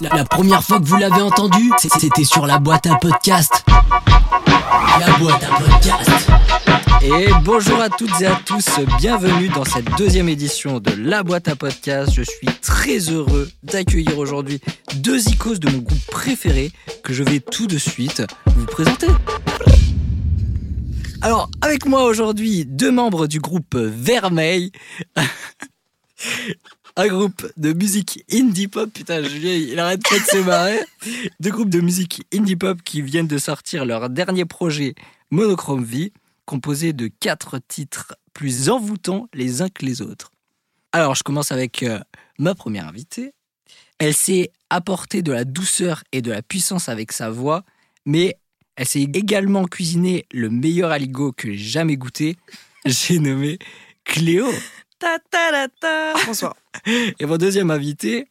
La, première fois que vous l'avez entendu, c'était sur la boîte à podcast. La boîte à podcast. Et bonjour à toutes et à tous, bienvenue dans cette deuxième édition de La Boîte à Podcast. Je suis très heureux d'accueillir aujourd'hui deux icônes de mon groupe préféré que je vais tout de suite vous présenter. Alors, avec moi aujourd'hui, deux membres du groupe Vermeil. Un groupe de musique indie pop, putain, Julien, il arrête pas de se marrer. Deux groupes de musique indie pop qui viennent de sortir leur dernier projet Monochrome Vie composé de quatre titres plus envoûtants les uns que les autres. Alors, je commence avec euh, ma première invitée. Elle s'est apporter de la douceur et de la puissance avec sa voix, mais elle s'est également cuisiné le meilleur aligot que j'ai jamais goûté. J'ai nommé Cléo. Ta ta ta ta. Bonsoir. Et mon deuxième invité,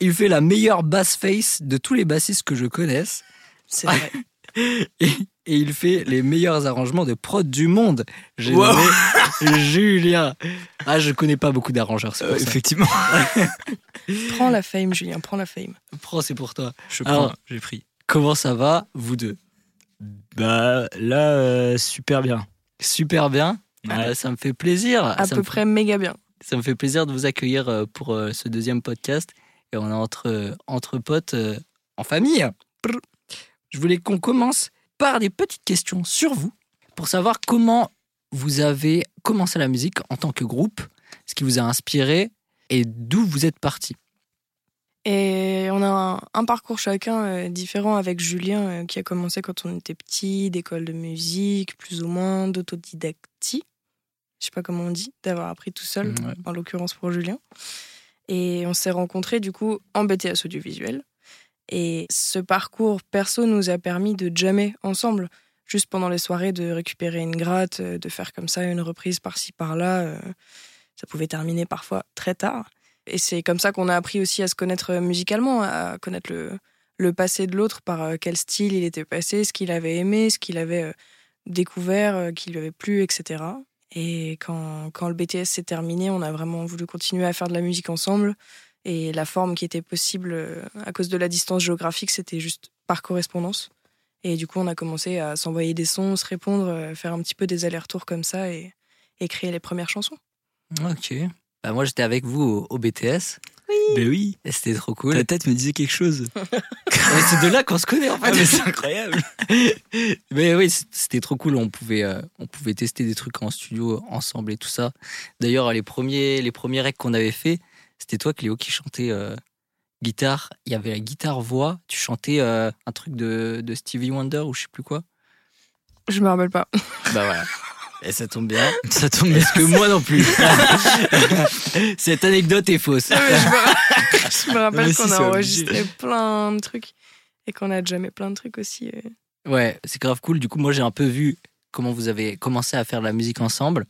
il fait la meilleure bass face de tous les bassistes que je connaisse. C'est vrai. et, et il fait les meilleurs arrangements de prod du monde. J'ai Wow. nommé Julien. Ah, je connais pas beaucoup d'arrangeurs, c'est Euh, ça. effectivement. prends la fame, Julien, prends la fame. Prends, c'est pour toi. Je Alors- prends, j'ai pris. Comment ça va, vous deux? Bah là, euh, super bien. Super bien? Ouais. Euh, ça me fait plaisir. À ça peu me près méga bien. Ça me fait plaisir de vous accueillir euh, pour euh, ce deuxième podcast. Et on est entre, euh, entre potes en famille. Je voulais qu'on commence par des petites questions sur vous pour savoir comment vous avez commencé la musique en tant que groupe, ce qui vous a inspiré et d'où vous êtes parti. Et on a un, parcours chacun différent avec Julien qui a commencé quand on était petit, d'école de musique, plus ou moins, d'autodidactie. Je sais pas comment on dit, d'avoir appris tout seul, Ouais. en l'occurrence pour Julien. Et on s'est rencontrés du coup en BTS audiovisuel. Et ce parcours perso nous a permis de jammer ensemble, juste pendant les soirées, de récupérer une gratte, euh, de faire comme ça une reprise par-ci par-là. euh, Ça pouvait terminer parfois très tard. Et c'est comme ça qu'on a appris aussi à se connaître musicalement, à connaître le, le passé de l'autre, par euh, quel style il était passé, ce qu'il avait aimé, ce qu'il avait euh, découvert, euh, qui lui avait plu, etc. Et quand, quand le BTS s'est terminé, on a vraiment voulu continuer à faire de la musique ensemble. Et la forme qui était possible euh, à cause de la distance géographique, c'était juste par correspondance. Et du coup, on a commencé à s'envoyer des sons, se répondre, euh, faire un petit peu des allers-retours comme ça et, créer les premières chansons. Ok. Bah, moi, j'étais avec vous au, au BTS Ben oui. c'était trop cool. Ta tête me disait quelque chose. Ouais, c'est de là qu'on se connaît en fait. Ah, mais c'est incroyable. Mais oui, c'était trop cool. On pouvait, euh, on pouvait tester des trucs en studio ensemble et tout ça. D'ailleurs, les premiers, les premiers recs qu'on avait fait, c'était toi, Cléo, qui chantait euh, guitare. Il y avait la guitare-voix. Tu chantais euh, un truc de, de Stevie Wonder ou je sais plus quoi? Je me rappelle pas. Bah voilà. Et ça tombe bien. Ça tombe bien. Parce que moi non plus. Cette anecdote est fausse. Non, mais je me, je rappelle qu'on a obligé. enregistré plein de trucs et qu'on a jamais plein de trucs aussi. euh. Ouais, c'est grave cool. Du coup, moi, j'ai un peu vu comment vous avez commencé à faire de la musique ensemble.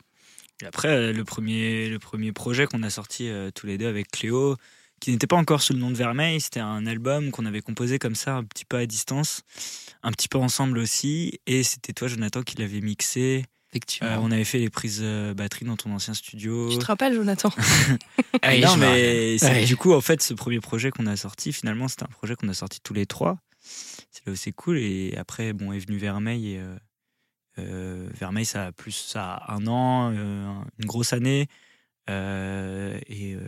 Et après, euh, le premier, le premier projet qu'on a sorti euh, tous les deux avec Cléo, qui n'était pas encore sous le nom de Vermeil, c'était un album qu'on avait composé comme ça, un petit peu à distance, un petit peu ensemble aussi. Et c'était toi, Jonathan, qui l'avait mixé. Effectivement. Euh, on avait fait les prises euh, batterie dans ton ancien studio. Tu te rappelles, Jonathan Ah non, mais Ouais. du coup, en fait, ce premier projet qu'on a sorti, finalement, c'était un projet qu'on a sorti tous les trois. C'est là où c'est cool. Et après, bon, est venu Vermeil. Et, euh, euh, Vermeil, ça a plus ça a un an, euh, une grosse année. Euh, et, euh,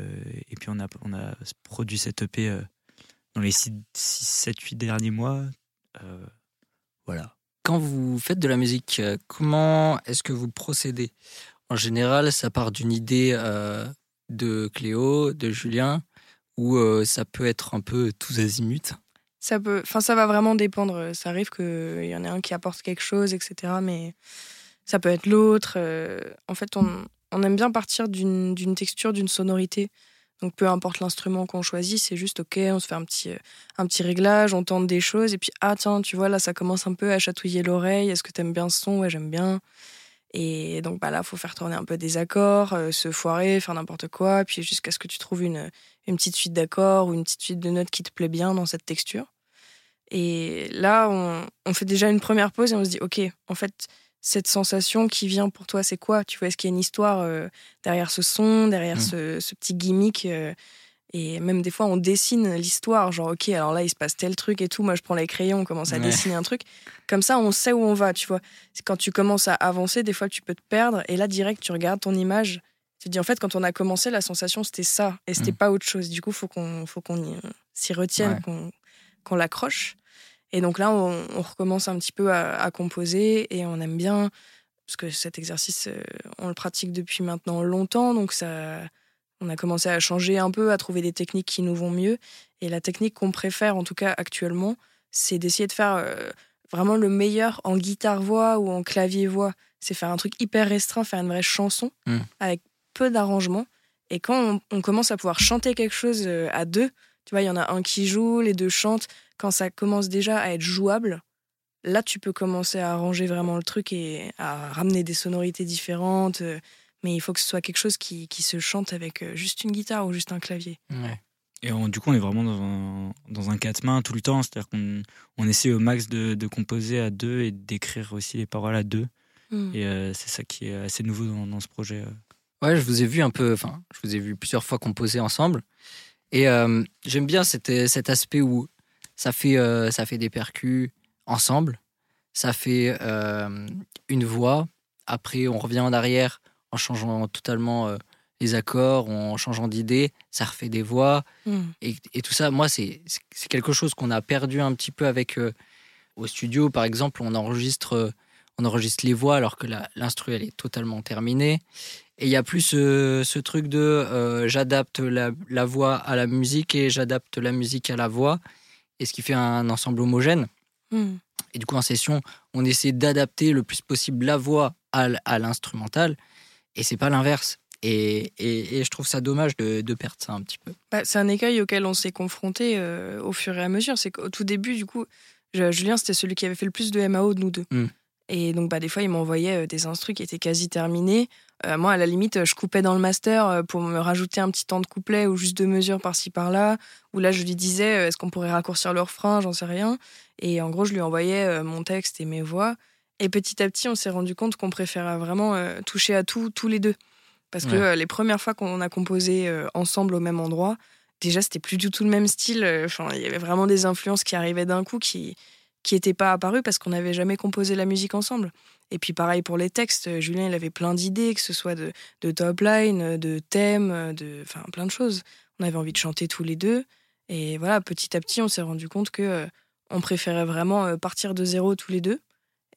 et puis, on a, on a produit cette EP euh, dans les 6, 7, 8 derniers mois. Euh, voilà. Quand vous faites de la musique, euh, comment est-ce que vous procédez? En général, ça part d'une idée euh, de Cléo, de Julien, ou euh, ça peut être un peu tous azimuts? ça peut, ça va vraiment dépendre. Ça arrive qu'il y en ait un qui apporte quelque chose, etc. Mais ça peut être l'autre. En fait, on, aime bien partir d'une texture, d'une sonorité. Donc, peu importe l'instrument qu'on choisit, c'est juste OK, on se fait un petit, un petit réglage, on tente des choses, et puis, ah tiens, tu vois, là, ça commence un peu à chatouiller l'oreille. Est-ce que t'aimes bien ce son? Ouais, j'aime bien. Et donc, bah là, faut faire tourner un peu des accords, euh, se foirer, faire n'importe quoi, puis jusqu'à ce que tu trouves une, une petite suite d'accords ou une petite suite de notes qui te plaît bien dans cette texture. Et là, on, on fait déjà une première pause et on se dit, OK, en fait, cette sensation qui vient pour toi, c'est quoi? Tu vois, est-ce qu'il y a une histoire euh, derrière ce son, derrière Mm. ce, ce petit gimmick euh, Et même des fois, on dessine l'histoire, genre, ok, alors là, il se passe tel truc et tout. Moi, je prends les crayons, on commence à Ouais. dessiner un truc. Comme ça, on sait où on va, tu vois. Quand tu commences à avancer, des fois, tu peux te perdre. Et là, direct, tu regardes ton image. Tu te dis, en fait, quand on a commencé, la sensation, c'était ça. Et c'était Mm. pas autre chose. Du coup, faut qu'on faut qu'on y- s'y retienne, Ouais. qu'on qu'on l'accroche. Et donc là, on, on recommence un petit peu à, à composer et on aime bien, parce que cet exercice, euh, on le pratique depuis maintenant longtemps, donc ça, on a commencé à changer un peu, à trouver des techniques qui nous vont mieux. Et la technique qu'on préfère, en tout cas actuellement, c'est d'essayer de faire euh, vraiment le meilleur en guitare-voix ou en clavier-voix. C'est faire un truc hyper restreint, faire une vraie chanson Mm. avec peu d'arrangements. Et quand on, on commence à pouvoir chanter quelque chose euh, à deux, tu vois, il y en a un qui joue, les deux chantent. Quand ça commence déjà à être jouable, là, tu peux commencer à arranger vraiment le truc et à ramener des sonorités différentes. euh, Mais il faut que ce soit quelque chose qui, qui se chante avec euh, juste une guitare ou juste un clavier. Ouais. Et on- du coup, on est vraiment dans un, dans un quatre mains tout le temps. C'est-à-dire qu'on on essaie au max de, de composer à deux et d'écrire aussi les paroles à deux. Mm. Et euh, c'est ça qui est assez nouveau dans, dans ce projet. Ouais, je vous ai vu un peu, enfin, je vous ai vu plusieurs fois composer ensemble. Et euh, j'aime bien cet, cet aspect où ça fait, euh, ça fait des percus ensemble, ça fait euh, une voix, après on revient en arrière en changeant totalement euh, les accords, en changeant d'idée, ça refait des voix. Mm. Et, et tout ça, moi, c'est quelque chose qu'on a perdu un petit peu avec au studio. Par exemple, on enregistre, on enregistre les voix alors que l'instru, elle est totalement terminée. Et il y a plus ce, ce truc de euh, j'adapte la, la voix à la musique et j'adapte la musique à la voix, et ce qui fait un ensemble homogène. Mm. Et du coup, en session, on essaie d'adapter le plus possible la voix à, l'instrumental, et c'est pas l'inverse. Et, et, et je trouve ça dommage de, de perdre ça un petit peu. Bah, c'est un écueil auquel on s'est confronté euh, au fur et à mesure. C'est qu'au tout début, du coup, Julien, c'était celui qui avait fait le plus de MAO de nous deux. Mm. Et donc, bah, des fois, il m'envoyait euh, des instrus qui étaient quasi terminés. Euh, moi, à la limite, je coupais dans le master euh, pour me rajouter un petit temps de couplet ou juste deux mesures par-ci par-là. Ou là, je lui disais, euh, est-ce qu'on pourrait raccourcir le refrain J'en sais rien. Et en gros, je lui envoyais mon texte et mes voix. Et petit à petit, on s'est rendu compte qu'on préférait vraiment euh, toucher à tout, tous les deux. Parce que euh, les premières fois qu'on a composé ensemble au même endroit, déjà, c'était plus du tout le même style. Enfin, il y avait vraiment des influences qui arrivaient d'un coup qui qui n'étaient pas apparues parce qu'on n'avait jamais composé la musique ensemble. Et puis pareil pour les textes, euh, Julien, il avait plein d'idées, que ce soit de, de top line, euh, de thèmes, euh, de, enfin, plein de choses. On avait envie de chanter tous les deux. Et voilà, petit à petit, on s'est rendu compte que euh, on préférait vraiment partir de zéro tous les deux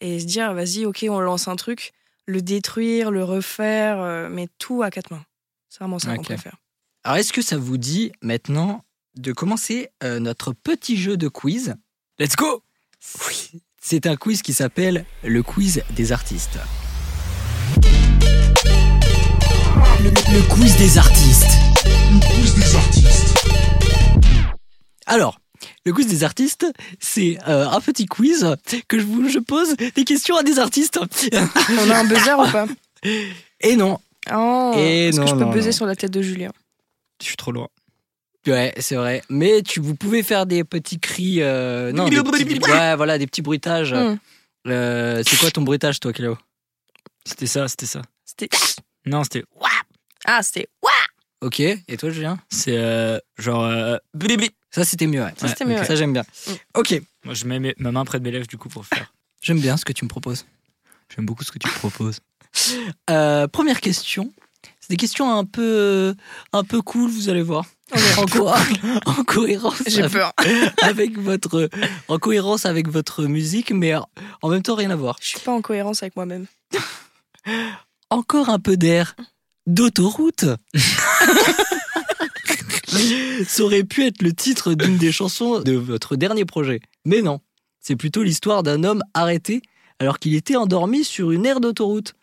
et se dire, vas-y, ok, on lance un truc, le détruire, le refaire, euh, mais tout à quatre mains. C'est vraiment ça qu'on Ok. préfère. Alors, est-ce que ça vous dit maintenant de commencer euh, notre petit jeu de quiz? Let's go Oui. C'est un quiz qui s'appelle le quiz des artistes. Le, le quiz des artistes. Alors, le quiz des artistes, c'est euh, un petit quiz que je vous je pose des questions à des artistes. On a un buzzer ou pas? Et non, Oh, Et Est-ce que je peux non, buzzer non. sur la tête de Julien? Je suis trop loin. Ouais, c'est vrai. Mais tu, vous pouvez faire des petits cris. euh, non, des petits, ouais, voilà, des petits bruitages. Hmm. Euh, c'est quoi ton bruitage, toi, Cléo? C'était ça, c'était ça. C'était. Non, c'était. Ah, c'était. Ok. Et toi, Julien? C'est euh, genre. euh. Ça, c'était mieux. Ouais. Ça, c'était mieux, ouais. Ça, j'aime bien. Mm. Ok. Moi, je mets mes- ma main près de mes lèvres du coup pour faire. J'aime bien ce que tu me proposes. J'aime beaucoup ce que tu proposes. Euh, première question. Des questions un peu, euh, un peu cool, vous allez voir. En, co- en cohérence. J'ai peur. avec votre en cohérence avec votre musique mais en même temps rien à voir. Je suis pas en cohérence avec moi-même. Encore un peu d'air d'autoroute. Ça aurait pu être le titre d'une des chansons de votre dernier projet. Mais non, c'est plutôt l'histoire d'un homme arrêté alors qu'il était endormi sur une aire d'autoroute.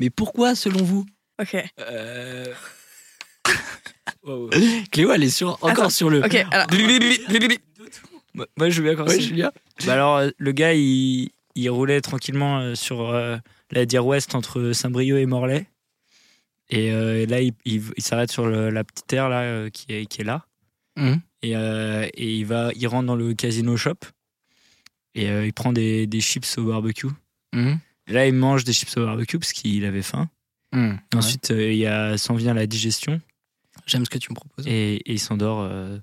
Mais pourquoi selon vous? Ok. Euh... wow. Cléo, elle est sur, encore Attends, sur le... Ok, alors. Moi, je veux bien Ouais. Julia Bah alors, euh, le gars, il, il roulait tranquillement euh, sur euh, la dire ouest entre Saint-Brieuc et Morlaix. Et euh, là, il, il- il s'arrête sur le- la petite aire là, euh, qui, est, qui est là. Mhm. Et, euh, et il, va, il rentre dans le casino shop. Et euh, il prend des, des chips au barbecue. Mhm. Et là, il mange des chips au barbecue parce qu'il avait faim. Ensuite, euh, il y a, s'en vient la digestion. j'aime ce que tu me proposes. Et, et il s'endort euh,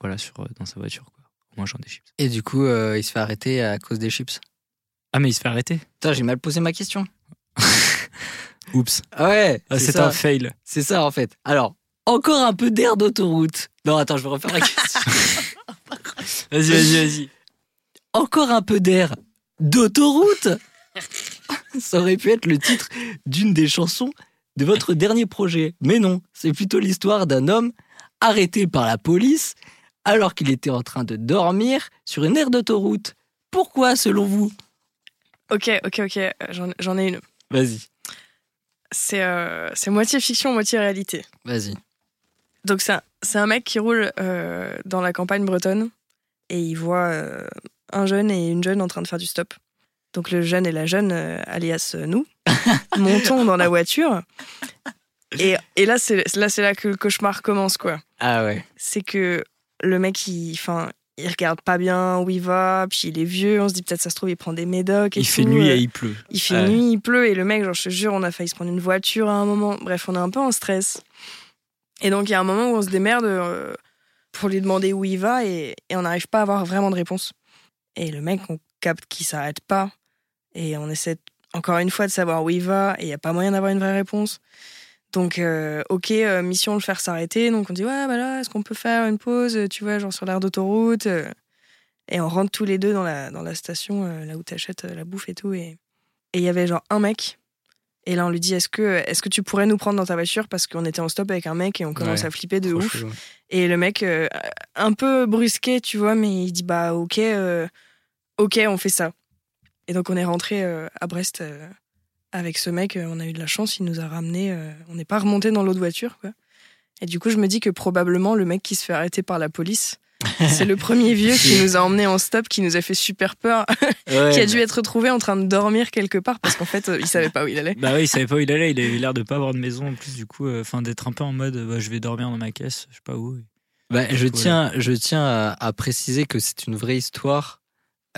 voilà, sur, euh, dans sa voiture, quoi, en mangeant des chips. Et du coup, euh, il se fait arrêter à cause des chips. Ah, mais il se fait arrêter Putain, j'ai mal posé ma question. Oups. Ah ouais, Ah, c'est un fail. C'est ça en fait. Alors, encore un peu d'air d'autoroute. Non, attends, je vais refaire la question. Vas-y, vas-y, vas-y. encore un peu d'air d'autoroute? Ça aurait pu être le titre d'une des chansons de votre dernier projet. Mais non, c'est plutôt l'histoire d'un homme arrêté par la police alors qu'il était en train de dormir sur une aire d'autoroute. Pourquoi selon vous? Ok, ok, ok, euh, j'en ai une. Vas-y, C'est euh, c'est moitié fiction, moitié réalité. vas-y. Donc c'est un, mec qui roule euh, dans la campagne bretonne et il voit euh, un jeune et une jeune en train de faire du stop. Donc le jeune et la jeune, euh, alias euh, nous, montons dans la voiture. Et, et là, c'est là, c'est là que le cauchemar commence, quoi. Ah ouais. C'est que le mec, il, enfin, il regarde pas bien où il va, puis il est vieux, on se dit peut-être ça se trouve, il prend des médocs et Il fait nuit euh, et il pleut. il fait Ouais. nuit, il pleut, et le mec, genre, je te jure, on a failli se prendre une voiture à un moment. Bref, on est un peu en stress. Et donc, il y a un moment où on se démerde pour lui demander où il va, et, et on n'arrive pas à avoir vraiment de réponse. Et le mec, on capte qu'il s'arrête pas, et on essaie encore une fois de savoir où il va, et il n'y a pas moyen d'avoir une vraie réponse. Donc, euh, ok, euh, mission le faire s'arrêter. Donc, on dit, ouais, bah là, est-ce qu'on peut faire une pause, euh, tu vois, genre sur l'aire d'autoroute Et on rentre tous les deux dans la, dans la station, euh, là où t'achètes la bouffe et tout. Et et il y avait genre un mec. Et là, on lui dit Est-ce que, est que tu pourrais nous prendre dans ta voiture? Parce qu'on était en stop avec un mec et on commence Ouais, à flipper de ouf. Et le mec, un peu brusqué, tu vois, mais il dit Bah, ok, ok, on fait ça. Et donc, on est rentré euh, à Brest euh, avec ce mec. euh, On a eu de la chance, il nous a ramené. euh, on n'est pas remonté dans l'autre voiture, quoi. Et du coup, je me dis que probablement le mec qui se fait arrêter par la police, c'est le premier vieux qui nous a emmenés en stop, qui nous a fait super peur, Ouais, qui a dû être retrouvé en train de dormir quelque part parce qu'en fait, il savait pas où il allait. Bah oui, il savait pas où il allait, il avait l'air de pas avoir de maison en plus, du coup, euh, enfin d'être un peu en mode bah, je vais dormir dans ma caisse, je sais pas où. Bah, je, tiens, je tiens à, à préciser que c'est une vraie histoire.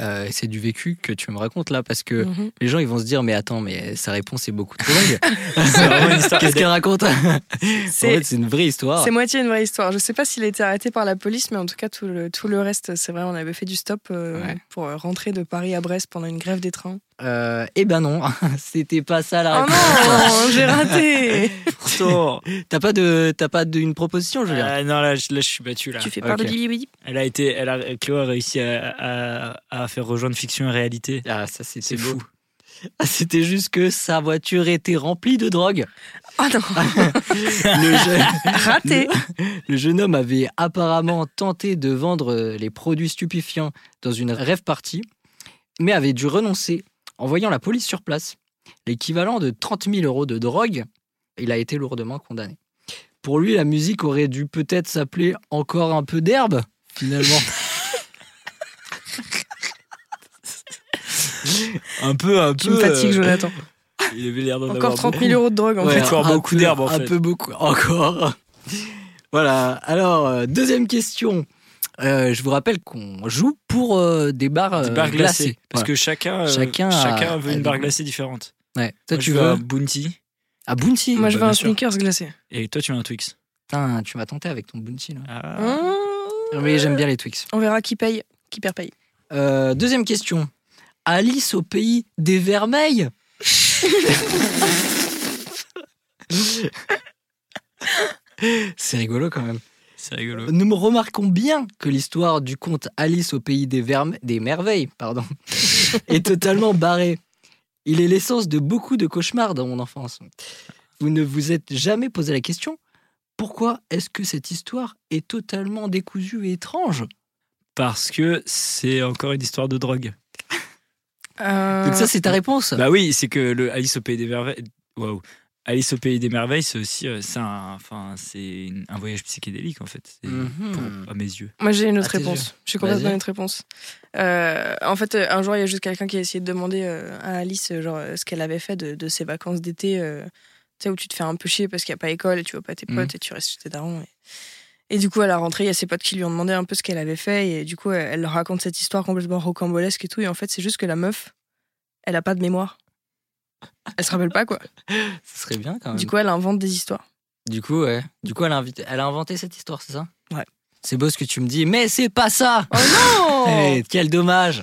Euh, et c'est du vécu que tu me racontes là parce que Mhm. les gens ils vont se dire mais attends mais sa réponse est beaucoup trop longue. C'est vraiment une histoire. Qu'est-ce qu'elle raconte En C'est- fait c'est une vraie histoire. C'est moitié une vraie histoire. Je sais pas s'il a été arrêté par la police, mais en tout cas, tout le, tout le reste, c'est vrai, on avait fait du stop euh, Ouais. pour rentrer de Paris à Brest pendant une grève des trains. Euh, eh ben non, c'était pas ça la Oh réponse. non, j'ai raté Pourtant. T'as pas de t'as pas d'une proposition Julien Ah, non, là, je- là, je suis battu là. Tu fais part de Billy Elle a été, elle a, Cléo a réussi à, à, à faire rejoindre fiction et réalité. Ah ça c'était C'est beau. fou. Ah, C'était juste que sa voiture était remplie de drogue. Oh non, Le jeune, raté le jeune homme avait apparemment tenté de vendre euh, les produits stupéfiants dans une rêve party, mais avait dû renoncer en voyant la police sur place. L'équivalent de 30 000 euros de drogue, il a été lourdement condamné. Pour lui, la musique aurait dû peut-être s'appeler Encore un peu d'herbe, finalement. Un peu, un Tu me fatigues, Jonathan. Il avait l'air d'en Encore avoir 30 beaucoup. 000 euros de drogue, en Ouais, fait. un beaucoup peu- d'herbe, en Un fait. peu beaucoup, encore. voilà, alors, euh, deuxième question. Euh, je vous rappelle qu'on joue pour euh, des barres, Des euh, barres glacées. glacées. Parce Ouais. que chacun, euh, Chacun chacun, a- veut une barre glacée différente. Ouais. Toi, Moi, tu je veux un Bounty. à Bounty Moi, je bah, veux un sûr. sneakers glacé. Et toi, tu veux un Twix? Putain, tu m'as tenté avec ton Bounty. Là. Ah. Mmh. Mais j'aime bien les Twix. On verra qui paye, qui perd paye. Euh, deuxième question. Alice au pays des vermeils? C'est rigolo quand même. C'est rigolo. Nous remarquons bien que l'histoire du conte Alice au pays des, verme- des merveilles pardon, est totalement barrée. Il est l'essence de beaucoup de cauchemars dans mon enfance. Vous ne vous êtes jamais posé la question pourquoi est-ce que cette histoire est totalement décousue et étrange? Parce que c'est encore une histoire de drogue. Euh, Donc ça c'est ta réponse? Bah oui, c'est que le Alice au pays des merveilles. Waouh. Alice au pays des merveilles, c'est aussi, euh, c'est un, enfin, c'est une- un voyage psychédélique en fait. Mhm. pour- à mes yeux. Moi, j'ai une autre À réponse. yeux. J'ai complètement Vas-y. une autre réponse. Euh, en fait, euh, un jour, il y a juste quelqu'un qui a essayé de demander à Alice genre, ce qu'elle avait fait de, de ses vacances d'été, euh, tu sais, où tu te fais un peu chier parce qu'il n'y a pas école et tu vois pas tes Mhm. potes et tu restes chez tes darons. Et... et du coup, à la rentrée, il y a ses potes qui lui ont demandé un peu ce qu'elle avait fait et du coup, elle, elle leur raconte cette histoire complètement rocambolesque et tout. Et en fait, c'est juste que la meuf, elle a pas de mémoire. Elle se rappelle pas, quoi. Ce serait bien quand même. Du coup, elle invente des histoires. Du coup, ouais. Du coup, elle a, invité- elle a inventé cette histoire, c'est ça? Ouais. C'est beau ce que tu me dis, mais c'est pas ça Oh non Eh, Quel dommage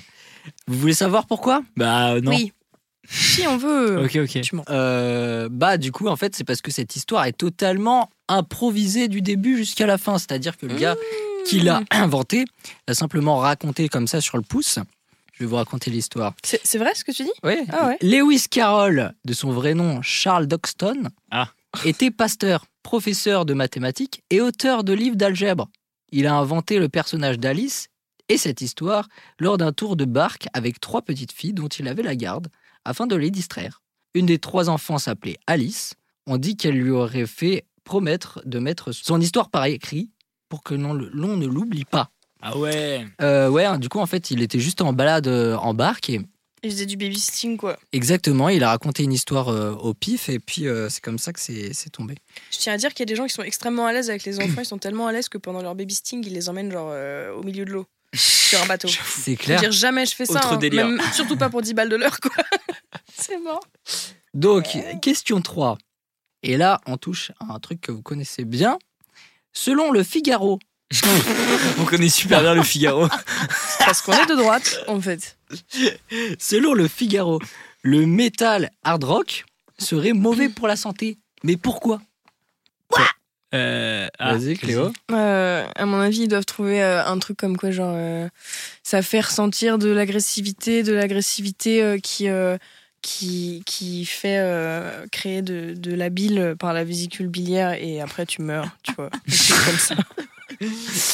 Vous voulez savoir pourquoi? Bah non. Oui. Si on veut. Ok, ok. Tu. Euh, Bah, du coup, en fait, c'est parce que cette histoire est totalement improvisée du début jusqu'à la fin. C'est-à-dire que le gars qui l'a inventé l'a simplement raconté comme ça sur le pouce. Je vais vous raconter l'histoire. C'est vrai ce que tu dis? Oui. Ah ouais. Lewis Carroll, de son vrai nom Charles Doxton, Ah. était pasteur, professeur de mathématiques et auteur de livres d'algèbre. Il a inventé le personnage d'Alice et cette histoire lors d'un tour de barque avec trois petites filles dont il avait la garde afin de les distraire. Une des trois enfants s'appelait Alice. On dit qu'elle lui aurait fait promettre de mettre son histoire par écrit pour que l'on ne l'oublie pas. Ah ouais. Euh, ouais, du coup, en fait, il était juste en balade euh, en barque et Il faisait du babysitting quoi. Exactement, il a raconté une histoire euh, au pif et puis euh, c'est comme ça que c'est c'est tombé. Je tiens à dire qu'il y a des gens qui sont extrêmement à l'aise avec les enfants. Ils sont tellement à l'aise que pendant leur babysitting, ils les emmènent genre euh, au milieu de l'eau sur un bateau. C'est Je clair. veux dire jamais je fais ça. Autre hein. délire. Même- surtout pas pour 10 balles de l'heure quoi. C'est mort. Donc, question 3. Et là, on touche à un truc que vous connaissez bien. Selon le Figaro, On connaît super bien le Figaro. Parce qu'on est de droite en fait. selon le Figaro, le métal hard rock serait mauvais pour la santé. Mais pourquoi? Euh, ah, Vas-y, Cléo. Euh, à mon avis, ils doivent trouver euh, un truc comme quoi, genre, euh, ça fait ressentir de l'agressivité, de l'agressivité euh, qui, euh, qui, qui fait euh, créer de, de la bile par la vésicule biliaire et après tu meurs, tu vois. Comme ça.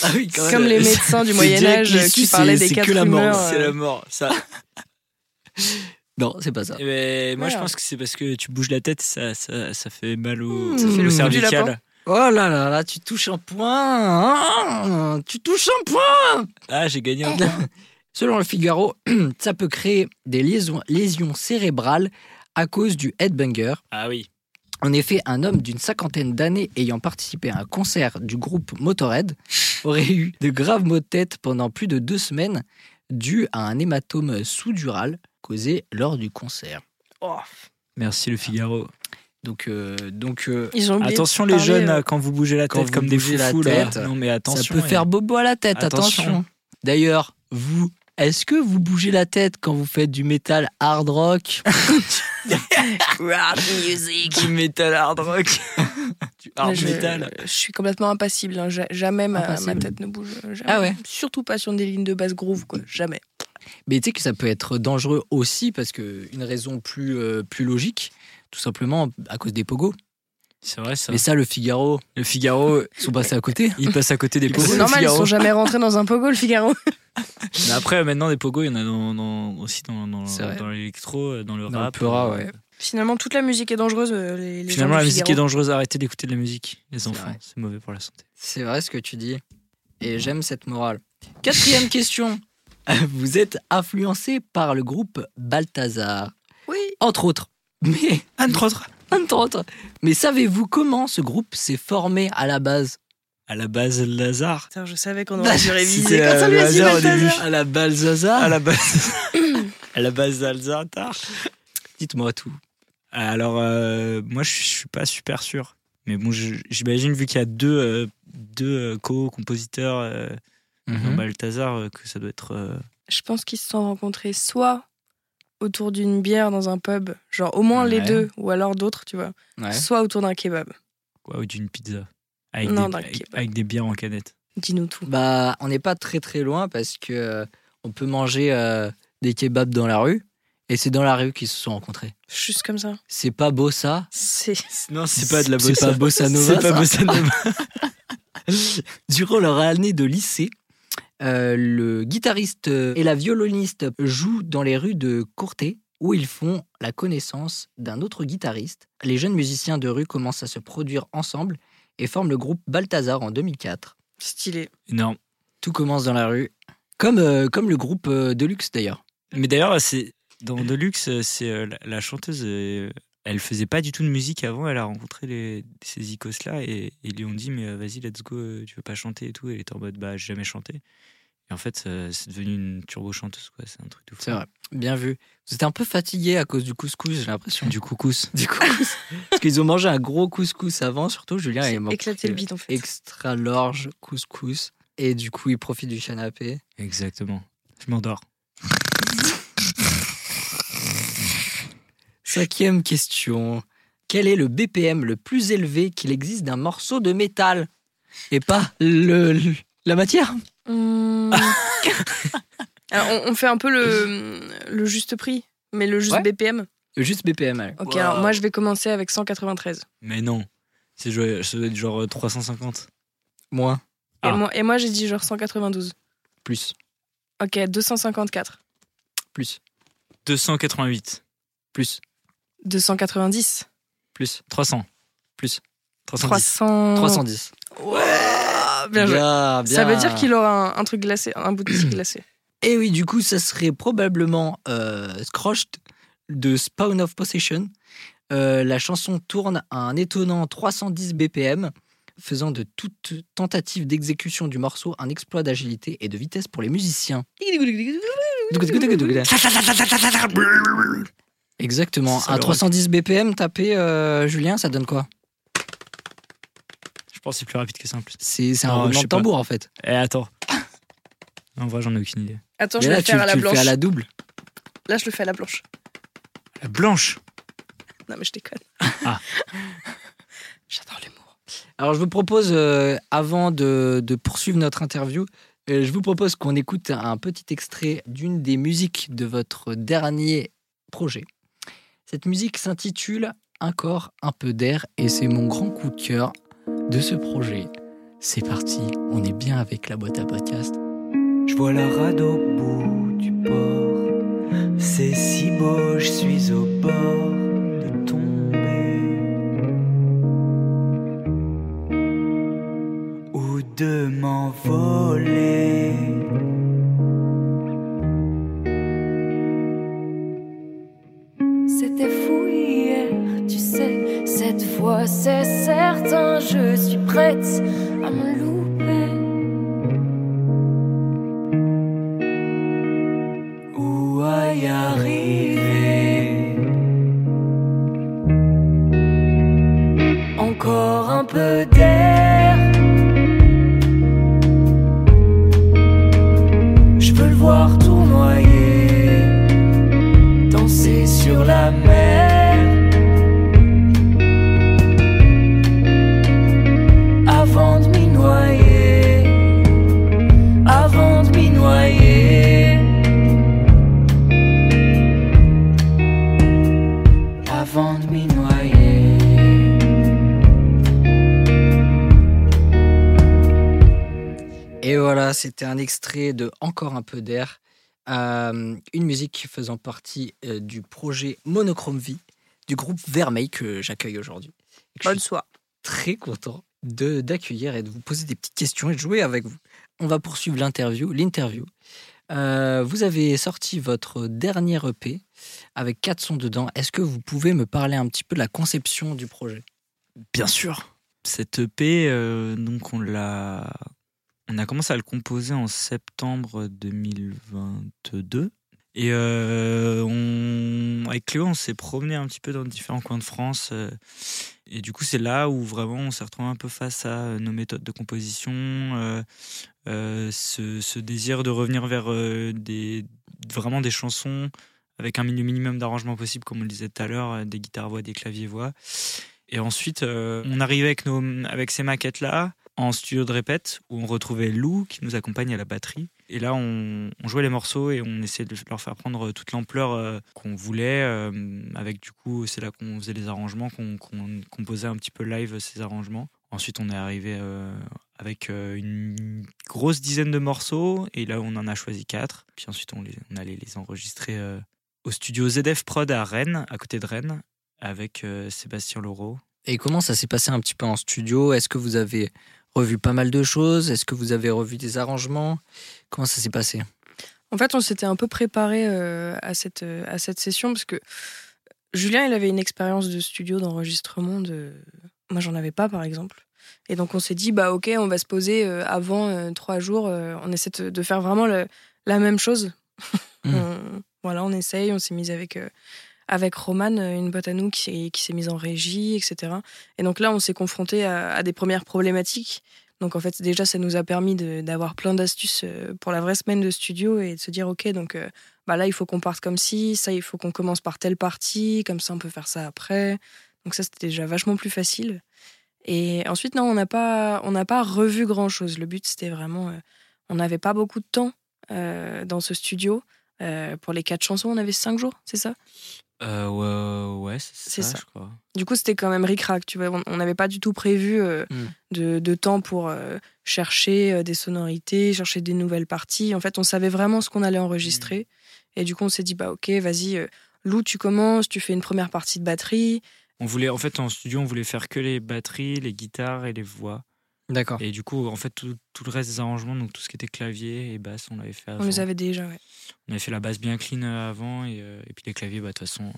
Ah oui, quand Comme les médecins du Moyen Âge qui parlaient des c'est quatre que la mort, humeurs. C'est euh, la mort. Ça. Non, c'est pas ça. Eh ben, moi, je pense que c'est parce que tu bouges la tête, ça, ça, ça fait mal au, Mmh, ça fait au le cervical. Oh là là là, tu touches un point. hein tu touches un point. Ah, j'ai gagné un point. Selon le Figaro, ça peut créer des liaisons- lésions cérébrales à cause du headbanger. Ah oui. En effet, un homme d'une cinquantaine d'années ayant participé à un concert du groupe Motorhead aurait eu de graves maux de tête pendant plus de deux semaines dû à un hématome sous-dural causé lors du concert. oh, Merci le Figaro. Donc, euh, donc euh, ils ont oublié Attention les parler, jeunes euh, là, quand vous bougez la tête vous comme des foufous là. tête, Non mais attention. ça peut et- faire bobo à la tête, attention. Attention. D'ailleurs, vous, est-ce que vous bougez la tête quand vous faites du métal hard rock Rock music. du metal hard rock. du hard je, metal. je suis complètement impassible. hein. Ja- Jamais ma, Impassible. ma tête ne bouge. Jamais. Ah ouais Surtout pas sur des lignes de basse groove, quoi. Jamais. Mais tu sais que ça peut être dangereux aussi parce que une raison plus, euh, plus logique, tout simplement à cause des pogos. C'est vrai ça. Mais ça, le Figaro, Le Figaro, ils sont passés à côté. il passe à côté des pogos. C'est normal, ils sont jamais rentrés dans un pogo, le Figaro. Mais après, maintenant, des pogos, il y en a dans, dans- aussi dans, l'électro, dans le Dans le rap. ouais. Finalement, toute la musique est dangereuse. euh, Les, les Finalement, la musique est dangereuse. Arrêtez d'écouter de la musique, les enfants. C'est mauvais pour la santé. C'est vrai ce que tu dis. Et j'aime cette morale. Quatrième question. Vous êtes influencé par le groupe Balthazar, Oui. entre autres. Mais, Entre autres. Entre autres. Mais savez-vous comment ce groupe s'est formé à la base? À la base, Lazare. Putain, je savais qu'on aurait dû réviser. Quand ça euh, lui a dit. À la Balthazar À la base. à la base. Dites-moi tout. Alors, euh, moi, je suis pas super sûr. Mais bon, j'imagine, vu qu'il y a deux, euh, deux euh, co-compositeurs euh, dans. Balthazar, euh, que ça doit être. euh, Je pense qu'ils se sont rencontrés soit autour d'une bière dans un pub, genre au moins les deux, ou alors d'autres, tu vois, Ouais. soit autour d'un kebab. quoi, ou d'une pizza. Avec, Non, des, avec, kebab. avec des bières en canette. Dis-nous tout. Bah, on n'est pas très très loin parce que euh, on peut manger euh, des kebabs dans la rue et c'est dans la rue qu'ils se sont rencontrés. Juste comme ça. C'est pas beau ça? C'est. Non, c'est pas de la C'est bossa. pas bossa nova, C'est pas bossa nova. Durant leur année de lycée, euh, le guitariste et la violoniste jouent dans les rues de Courtet où ils font la connaissance d'un autre guitariste. Les jeunes musiciens de rue commencent à se produire ensemble et forment le groupe Balthazar en 2004. Stylé. Non. Tout commence dans la rue, comme, euh, comme le groupe euh, Deluxe d'ailleurs. Mais d'ailleurs, c'est dans Deluxe, euh, c'est euh, la, la chanteuse. Elle faisait pas du tout de musique avant. Elle a rencontré les, ces icos là et ils lui ont dit mais euh, vas-y let's go. euh, Tu veux pas chanter et tout. Et elle était en mode bah j'ai jamais chanté. Et en fait, c'est devenu une turbo chanteuse, quoi. C'est un truc de fou. C'est vrai. Bien vu. Vous étiez un peu fatigué à cause du couscous, j'ai l'impression. Du couscous. Du couscous. Parce qu'ils ont mangé un gros couscous avant, surtout Julien. C'est il m'a éclaté le bide, en fait. Extra large couscous. Et du coup, il profite du canapé. Exactement. Je m'endors. Cinquième question. Quel est le BPM le plus élevé qu'il existe d'un morceau de métal? Et pas le, le- la matière? Alors, on, on fait un peu le, le juste prix, mais le juste Ouais. BPM. Juste BPM. allez. Ok, alors moi je vais commencer avec 193. Mais non. C'est joué- ça doit être genre euh, 350. Moins. Ah. Et moi, et moi j'ai dit genre 192. Plus. Ok, 254. Plus. 288. Plus. 290. Plus. 300. Plus. 310. 300. 310. Ouais, bien joué. Bien, Ça veut bien. dire qu'il aura un, un truc glacé, un bout de biscuit glacé. Et oui, du coup, ça serait probablement euh, Scroshed de Spawn of Possession. Euh, la chanson tourne à un étonnant 310 BPM, faisant de toute tentative d'exécution du morceau un exploit d'agilité et de vitesse pour les musiciens. Exactement. Ça À le 310 BPM, tapé, euh, Julien, ça donne quoi? Je pense que c'est plus rapide que ça en plus. C'est un roulement de pas. tambour, en fait. Eh, attends. En vrai, j'en ai aucune idée. Attends, Mais je là, vais le tu, faire à la tu le blanche. fais à la double. Là, je le fais à la blanche. La blanche? Non, mais je déconne. Ah. J'adore l'humour. Alors, je vous propose, euh, avant de, de poursuivre notre interview, euh, je vous propose qu'on écoute un petit extrait d'une des musiques de votre dernier projet. Cette musique s'intitule Un corps, un peu d'air, et c'est mon grand coup de cœur de ce projet. C'est parti, on est bien avec la boîte à podcast. Je vois la rade au bout du port. C'est si beau, je suis au bord de tomber. Ou de m'envoler. Extrait de Encore un peu d'air, euh, une musique faisant partie euh, du projet Monochrome Vie du groupe Vermeil que j'accueille aujourd'hui. Bonne soie. très content de d'accueillir et de vous poser des petites questions et de jouer avec vous. On va poursuivre l'interview. L'interview. Euh, vous avez sorti votre dernier EP avec quatre sons dedans. Est-ce que vous pouvez me parler un petit peu de la conception du projet? Bien sûr. Cette EP, euh, donc on l'a, on a commencé à le composer en septembre 2022. Et euh, on, avec Cléo, on s'est promené un petit peu dans différents coins de France. euh, et du coup, c'est là où vraiment on s'est retrouvé un peu face à euh, nos méthodes de composition, euh, euh, ce, ce désir de revenir vers des, vraiment des chansons avec un mini- minimum d'arrangement possible, comme on le disait tout à l'heure, des guitares-voix, des claviers-voix. Et ensuite, on arrivait avec, nos, avec ces maquettes-là en studio de répète où on retrouvait Lou qui nous accompagne à la batterie. Et là, on, jouait les morceaux et on essayait de leur faire prendre toute l'ampleur euh, qu'on voulait. euh, avec du coup, c'est là qu'on faisait les arrangements, qu'on composait un petit peu live ces arrangements. Ensuite, on est arrivé euh, avec euh, une grosse dizaine de morceaux et là, on en a choisi quatre. Puis ensuite, on, on allait les enregistrer euh, au studio ZF Prod à Rennes, à côté de Rennes, avec euh, Sébastien Laureau. Et comment ça s'est passé un petit peu en studio? Est-ce que vous avez revu pas mal de choses? Est-ce que vous avez revu des arrangements? Comment ça s'est passé? En fait, on s'était un peu préparé euh, à, cette, euh, à cette session parce que Julien, il avait une expérience de studio, d'enregistrement. De... Moi, j'en avais pas, par exemple. Et donc on s'est dit, bah ok, on va se poser euh, avant trois jours. on essaie de, de faire vraiment le- la même chose. Mm. On- voilà, on essaye. On s'est mis avec avec Romane, euh, une pote à nous qui s'est mise en régie, etc. Et donc là, on s'est confronté à, des premières problématiques. Donc en fait, déjà, ça nous a permis d'avoir plein d'astuces euh, pour la vraie semaine de studio et de se dire, ok, donc euh, bah là, il faut qu'on parte comme ci, ça, il faut qu'on commence par telle partie, comme ça, on peut faire ça après. Donc ça, c'était déjà vachement plus facile. Et ensuite, non, on n'a pas, revu grand-chose. Le but, c'était vraiment... on n'avait pas beaucoup de temps dans ce studio. Euh, pour les quatre chansons, on avait cinq jours, c'est ça? Euh, ouais, ouais c'est ça, ça. je crois. Du coup, c'était quand même ric-rac, tu vois. On- n'avait pas du tout prévu euh, Mm. de, de temps pour euh, chercher euh, des sonorités, chercher des nouvelles parties. En fait, on savait vraiment ce qu'on allait enregistrer. Et du coup, on s'est dit, bah ok, vas-y, euh, Lou, tu commences, tu fais une première partie de batterie. On voulait, en fait, en studio, on voulait faire que les batteries, les guitares et les voix. D'accord. Et du coup, en fait, tout, tout le reste des arrangements, donc tout ce qui était clavier et basse, on l'avait fait avant. On les avait déjà, ouais. On avait fait la basse bien clean euh, avant et, euh, et puis les claviers, bah, de toute façon, euh,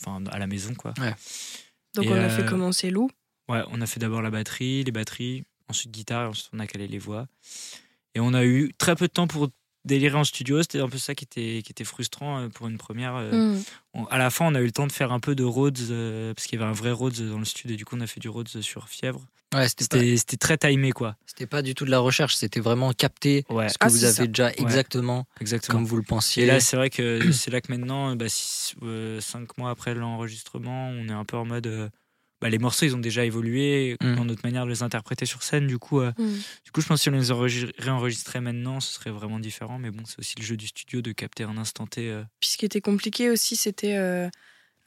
enfin, à la maison, quoi. Donc Et, on a euh, fait commencer Lou. Ouais, on a fait d'abord la batterie, les batteries, ensuite guitare, et ensuite on a calé les voix. Et on a eu très peu de temps pour délirer en studio. C'était un peu ça qui était, qui était frustrant pour une première. euh, Mm. on- à la fin, on a eu le temps de faire un peu de Rhodes, euh, parce qu'il y avait un vrai Rhodes dans le studio, et du coup, on a fait du Rhodes sur Fièvre. Ouais, c'était pas, très timé, quoi. c'était pas du tout de la recherche, c'était vraiment capter Ouais, ce que Ah, vous avez ça. déjà exactement exactement. comme vous le pensiez. Et là, c'est vrai que c'est là que maintenant, bah, six- euh, cinq mois après l'enregistrement, on est un peu en mode. euh, bah, les morceaux, ils ont déjà évolué Mm. dans notre manière de les interpréter sur scène. Du coup, euh, Mm. du coup je pense que si on les enregistrait- réenregistrait maintenant, ce serait vraiment différent. Mais bon, c'est aussi le jeu du studio de capter un instant T. euh, Puis ce qui était compliqué aussi, c'était euh,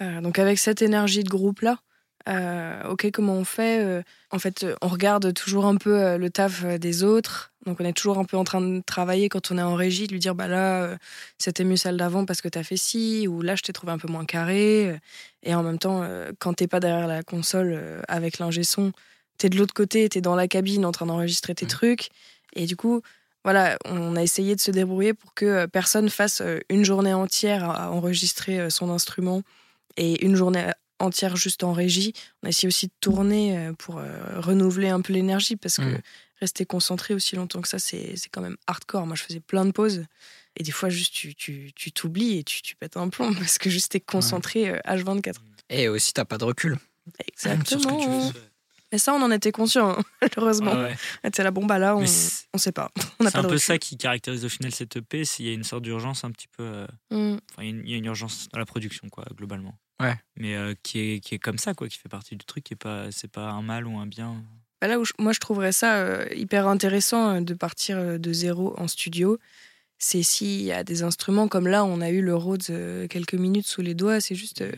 euh, donc avec cette énergie de groupe là. Euh, ok, comment on fait euh, En fait, on regarde toujours un peu euh, le taf des autres. Donc, on est toujours un peu en train de travailler quand on est en régie, de lui dire bah là, c'était mieux celle d'avant parce que t'as fait ci, ou là, je t'ai trouvé un peu moins carré. Et en même temps, quand t'es pas derrière la console avec l'ingé son, t'es de l'autre côté, t'es dans la cabine en train d'enregistrer tes Mhm. trucs. Et du coup, voilà, on a essayé de se débrouiller pour que personne fasse une journée entière à enregistrer son instrument et une journée entière juste en régie. On a essayé aussi de tourner euh, pour euh, renouveler un peu l'énergie parce que Mhm. rester concentré aussi longtemps que ça, c'est c'est quand même hardcore. Moi, je faisais plein de pauses et des fois, juste tu tu tu t'oublies et tu, tu pètes un plomb parce que juste t'es concentré euh, H24. Et aussi, t'as pas de recul. Exactement. Sur ce que tu Mais ça, on en était conscient, hein, malheureusement. ouais, ouais. C'est la bombe là, on, on sait pas. C'est un peu recul. ça qui caractérise au final cette EP. c'est- Il y a une sorte d'urgence un petit peu. euh, Mm. Enfin, il y y a une urgence dans la production, quoi, globalement. Ouais. Mais euh, qui, est, qui est comme ça, quoi, qui fait partie du truc. Qui est pas, c'est pas un mal ou un bien. Bah là où je- moi je trouverais ça euh, hyper intéressant euh, de partir de zéro en studio, c'est s'il y a des instruments comme là, on a eu le Rhodes euh, quelques minutes sous les doigts, c'est juste, euh,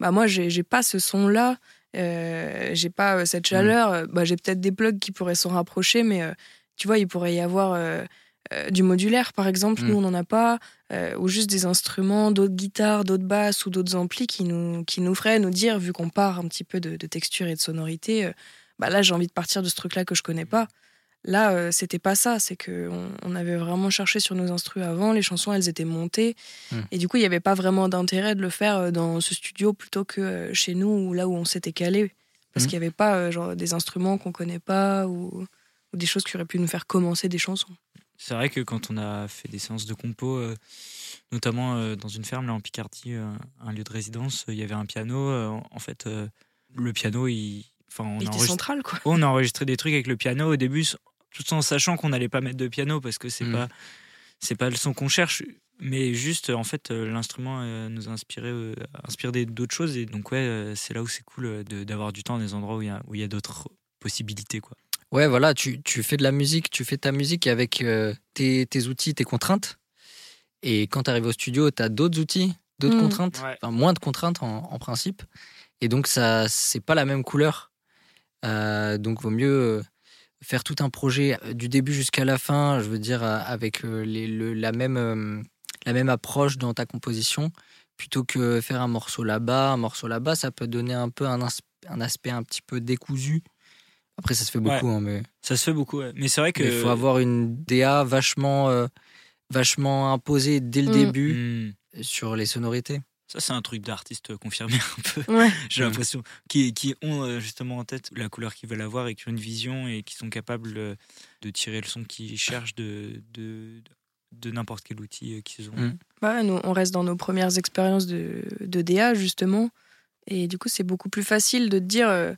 bah moi j'ai pas ce son là, j'ai pas euh, cette chaleur, euh, bah j'ai peut-être des plugs qui pourraient s'en rapprocher, mais euh, tu vois, il pourrait y avoir euh, du modulaire par exemple, Mm. nous on n'en a pas, euh, ou juste des instruments, d'autres guitares, d'autres basses ou d'autres amplis qui nous, qui nous feraient nous dire, vu qu'on part un petit peu de, de texture et de sonorité, euh, bah là j'ai envie de partir de ce truc là que je connais pas. Là, c'était pas ça, c'est que on, on avait vraiment cherché sur nos instrus avant, les chansons elles étaient montées, Mm. et du coup il n'y avait pas vraiment d'intérêt de le faire dans ce studio plutôt que chez nous ou là où on s'était calé, parce Mm. qu'il n'y avait pas genre des instruments qu'on connaît pas ou, ou des choses qui auraient pu nous faire commencer des chansons. C'est vrai que quand on a fait des séances de compo, euh, notamment euh, dans une ferme là en Picardie, euh, un lieu de résidence, euh, il y avait un piano. euh, en fait, euh, le piano, il, enfin, on Il a était enregistré, central quoi. on a enregistré des trucs avec le piano au début, tout en sachant qu'on n'allait pas mettre de piano parce que c'est Mm. pas, c'est pas le son qu'on cherche, mais juste en fait l'instrument nous a inspiré, euh, inspiré des- d'autres choses et donc ouais, c'est là où c'est cool de- d'avoir du temps dans des endroits où il y a, où il y a d'autres possibilités quoi. Ouais, voilà, tu, tu fais de la musique, tu fais ta musique avec euh, tes, tes outils, tes contraintes. Et quand tu arrives au studio, tu as d'autres outils, d'autres Mm. contraintes, Ouais. enfin moins de contraintes en, en principe. Et donc, ça c'est pas la même couleur. Euh, donc, vaut mieux euh, faire tout un projet du début jusqu'à la fin, je veux dire, avec les, le- la, même, la même approche dans ta composition, plutôt que faire un morceau là-bas, un morceau là-bas, ça peut donner un peu un, un aspect un petit peu décousu. Après, ça se fait beaucoup, hein, mais Ça se fait beaucoup, ouais. mais c'est vrai que il faut avoir une DA vachement, euh, vachement imposée dès le Mm. début Hmm. sur les sonorités. Ça, c'est un truc d'artiste confirmé un peu. Ouais. J'ai Mm. l'impression. Qui, qui ont euh, justement en tête la couleur qu'ils veulent avoir et qui ont une vision et qui sont capables euh, de tirer le son qu'ils cherchent de, de, de n'importe quel outil euh, qu'ils ont. Mm. Bah ouais, nous, on reste dans nos premières expériences de, de DA, justement. Et du coup, c'est beaucoup plus facile de te dire, euh,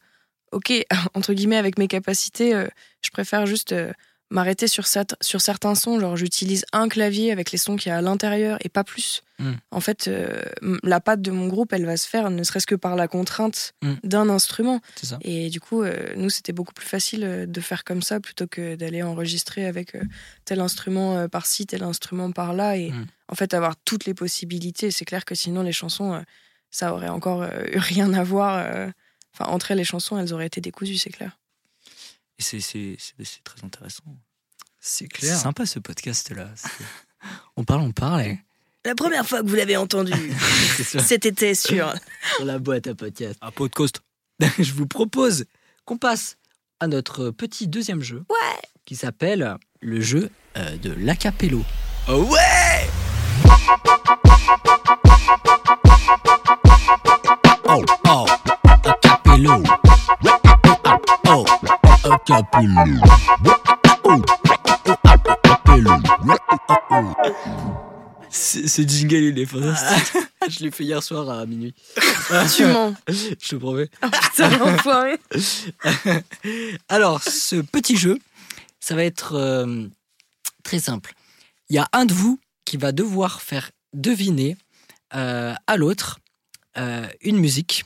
OK, entre guillemets, avec mes capacités, euh, je préfère juste euh, m'arrêter sur, cert- sur certains sons. Genre, j'utilise un clavier avec les sons qu'il y a à l'intérieur et pas plus. Mm. En fait, euh, la patte de mon groupe, elle va se faire ne serait-ce que par la contrainte Mm. d'un instrument. Ça. Et du coup, nous, c'était beaucoup plus facile de faire comme ça plutôt que d'aller enregistrer avec tel instrument par-ci, tel instrument par-là. Et Mm. en fait, avoir toutes les possibilités. C'est clair que sinon, les chansons, ça aurait encore eu rien à voir. Enfin, entre elles, les chansons, elles auraient été décousues, c'est clair. Et c'est, c'est, c'est, c'est très intéressant. C'est C'est clair. sympa ce podcast-là. C'est- On parle, on parle. et- La première fois que vous l'avez entendu, C'est sur, cet été sur. sur la boîte à podcast. Un podcast. Je vous propose qu'on passe à notre petit deuxième jeu. Ouais. Qui s'appelle le jeu euh, de l'acapello. Oh ouais Oh, oh, Oh, oh, acapello. Oh, oh, acapello. Oh, Ce ce jingle, il est fantastique. Je l'ai fait hier soir à minuit. tu mens. Je te promets. Putain, l'enfoiré. Alors, ce petit jeu, ça va être euh, très simple. Il y a un de vous qui va devoir faire deviner euh, à l'autre euh, une musique,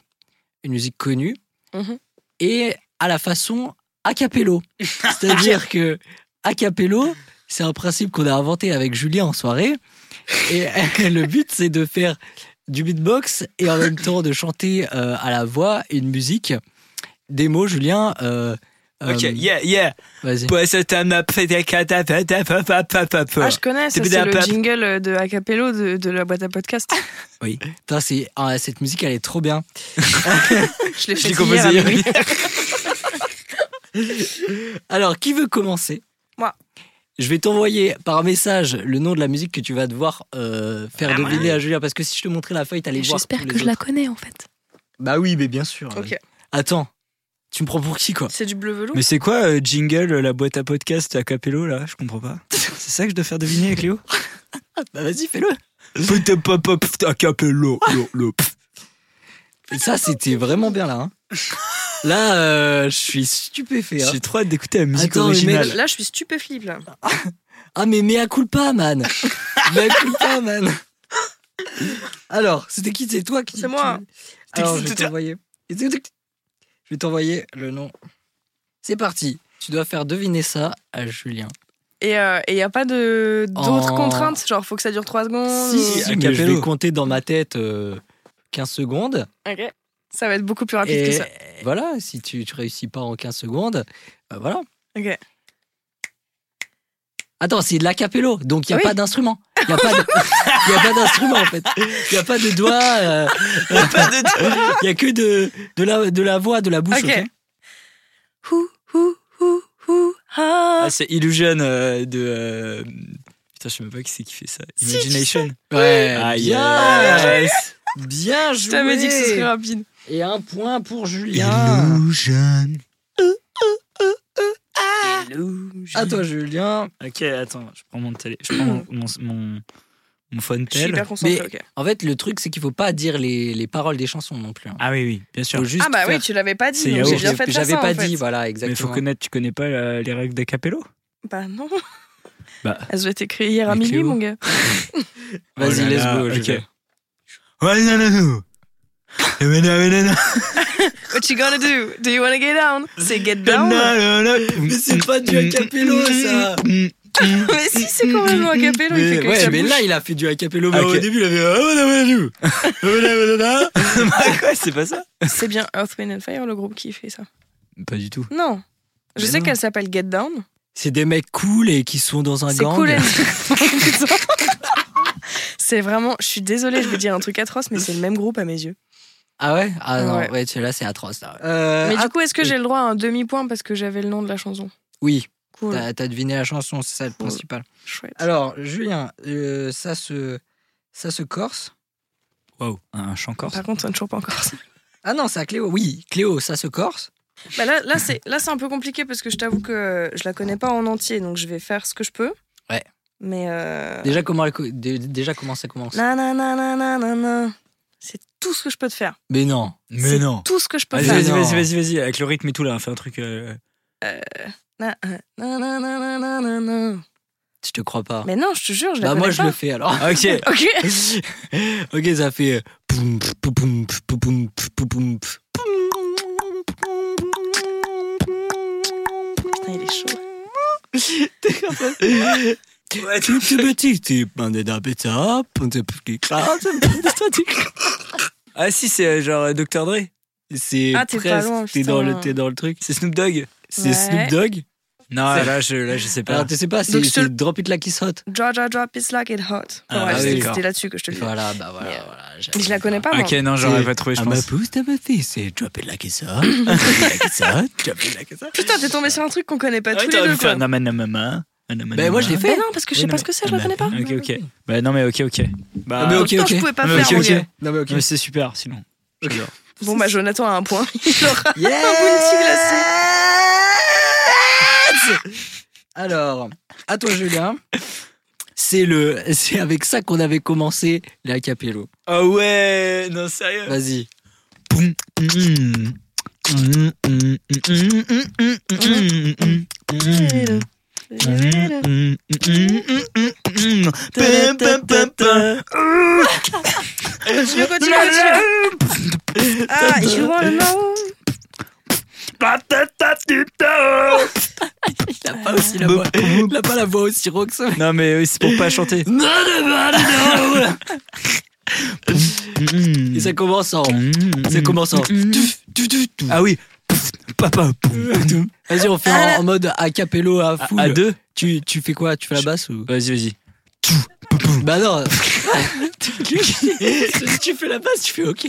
une musique connue, Mhm. et à la façon a cappello. C'est-à-dire que a cappello, c'est un principe qu'on a inventé avec Julien en soirée. Et le but, c'est de faire du beatbox et en même temps de chanter euh, à la voix une musique. Des mots, Julien. euh, Ok, euh, yeah, yeah. Vas-y. Ah, je connais, ça, c'est le jingle de Acapello de, de la boîte à podcast. Putain, c'est- ah, cette musique, elle est trop bien. Je l'ai Je fait l'ai hier composé hier. Alors, qui veut commencer? Moi. Je vais t'envoyer par message le nom de la musique que tu vas devoir euh, faire Ah, deviner ouais. à Julien. Parce que si je te montrais la feuille, t'allais voir. J'espère tous que les je la autres. connais en fait. Bah oui, mais bien sûr. Ok. Attends, tu me prends pour qui, quoi C'est du bleu velours Mais c'est quoi euh, jingle, la boîte à podcast à capello là Je comprends pas. C'est ça que je dois faire deviner avec Léo Bah vas-y, fais-le. Putain, pop, pop, à capello. lo, lo, pff. Et ça, c'était vraiment bien là. hein. Là, euh, je suis stupéfait. hein. J'ai trop hâte d'écouter la musique Attends, mais originale. Là, je suis stupéflip là. Ah, mais mea culpa, man Mea culpa, man Alors, c'était qui? C'est toi qui C'est moi. qui- Alors, je vais t'envoyer. Je vais t'envoyer le nom. C'est parti. Tu dois faire deviner ça à Julien. Et il n'y a pas de d'autres contraintes? Genre, faut que ça dure 3 secondes Si, ou- si, si, mais je vais compter dans ma tête euh, 15 secondes. Ok. Ça va être beaucoup plus rapide Et que ça. voilà, si tu, tu réussis pas en 15 secondes, bah voilà. Ok. Attends, c'est de l'acapello, donc il n'y a Oui. pas d'instrument. Il n'y a pas de- y a pas d'instrument en fait. Il n'y a pas de doigt. euh, Il n'y a que de, de, la, de la voix, de la bouche. Ok. ok Hou, hou, hou, hou, ah. C'est Illusion euh, de. euh, Putain, je sais même pas qui c'est qui fait ça. Si, Imagination. Ouais, Ah, bien, yes. bien Je joué. t'avais dit que ce serait rapide. Et un point pour Julien. Illusion. À toi, Julien. Ok, attends, je prends mon télé. Je prends mon, mon, mon, mon phone Je suis tel. hyper Mais- ok. En fait, le truc, c'est qu'il faut pas dire les, les paroles des chansons non plus. hein. Ah oui, oui, bien sûr. Faut juste Ah bah oui, faire- tu l'avais pas dit, donc j'ai bien fait de faire J'avais ça, pas en fait. dit, voilà, Mais il exactement. faut connaître, tu connais pas la- les règles d'acapello? Bah non. Bah. Elles ont été créées hier à Mais minuit, Cléo. mon gars. Vas-y, Oh là let's go. ok. Julien. What you gonna do? Do you wanna get down? C'est get down? Mais c'est pas du acapello, ça. Mais si, c'est quand même un capello, il fait Mais, que ouais, mais là, il a fait du acapello. Mais au début, il avait. Ah. Bah, quoi, c'est pas ça C'est bien Earth, Wind and Fire, le groupe qui fait ça. Pas du tout. Non. Je Mais sais qu'elle s'appelle Get Down. C'est des mecs cool et qui sont dans un C'est gang. cool. and- c'est vraiment. Je suis désolée, je vais dire un truc atroce, mais c'est le même groupe à mes yeux. Ah ouais? Ah non, Ouais. ouais, celui-là, c'est atroce. là. Euh, mais ah, du coup, est-ce que oui. j'ai le droit à un demi-point parce que j'avais le nom de la chanson? Oui, Cool. t'as t'as deviné la chanson, c'est ça le Cool. principal. Chouette. Alors, Julien, euh, ça, se, ça se corse? Waouh, un chant corse? Par contre, ça ne chante pas encore. Ah non, c'est à Cléo. Oui, Cléo, ça se corse? Bah là, là c'est là c'est un peu compliqué parce que je t'avoue que je la connais pas en entier, donc je vais faire ce que je peux. Ouais. Mais euh... Déjà, comment, déjà, comment ça commence? Na, na, na, na, na, na. C'est tout ce que je peux te faire. Mais non. C'est Tout ce que je peux Vas-y, faire. vas-y, non. vas-y, vas-y, vas-y, avec le rythme et tout là, fais un truc. euh, na, na, na, na. Je te crois pas. Mais non, je te jure, je la bah, connais moi, je le fais alors. Ok. Ok. ok, ça fait. poum, poum, poum, poum, poum, poum, poum. Putain, il est chaud. Ouais, tu tu petit, tu Ah si, c'est euh, genre euh, Dr. Dre. C'est Ah, t'es pas presque- loin, T'es dans, le, putain. t'es dans le truc. C'est Snoop Dogg. C'est Ouais. Snoop Dogg? Non, là je, là, je sais pas. Alors, tu sais pas, c'est Donc, je te- c'est Drop It Like It's Hot. Draw, draw, drop, it's like it hot. Ah, ouais, oui, c'était- d'accord. c'était là-dessus que je te le dis. Voilà, bah voilà. Mais, euh, voilà Mais je la connais pas, moi. ok, non, j'aurais pas trouvé, je I'm a pense. thief, c'est Drop It Like It's Hot. Drop It Like It's Hot. Drop It Like It's Hot. Putain, t'es tombé sur un truc qu'on connaît pas tous les deux, quoi. Namanamama. Ben, moi, je l'ai fait. Non, parce que je sais Oui, pas ce que c'est, je la connais pas. Ok, ok. Bah non, mais ok, ok. Bah, Ah, mais ok, ok. pas Ah, mais faire, ok, mon gars. ok. Non, mais ok. mais c'est super, sinon. J'adore. Bon, bah, Jonathan a un point. Il aura Yes un bounty glacé. Alors, à toi, Julien. C'est le, c'est avec ça qu'on avait commencé les acapello. Ah ouais, non, sérieux. Vas-y. Continue, continue, continue. Ah, you wanna know Il a pas aussi la voix, il a pas la voix aussi ça. Non, mais oui, c'est pour pas chanter. Et ça commence en, ça commence en. Ah oui. Papa. Vas-y, on fait en, en mode acapello à À, full. à deux Tu, tu fais quoi? Tu fais la basse ou? Vas-y, vas-y. Bah non. tu fais la basse, tu fais OK.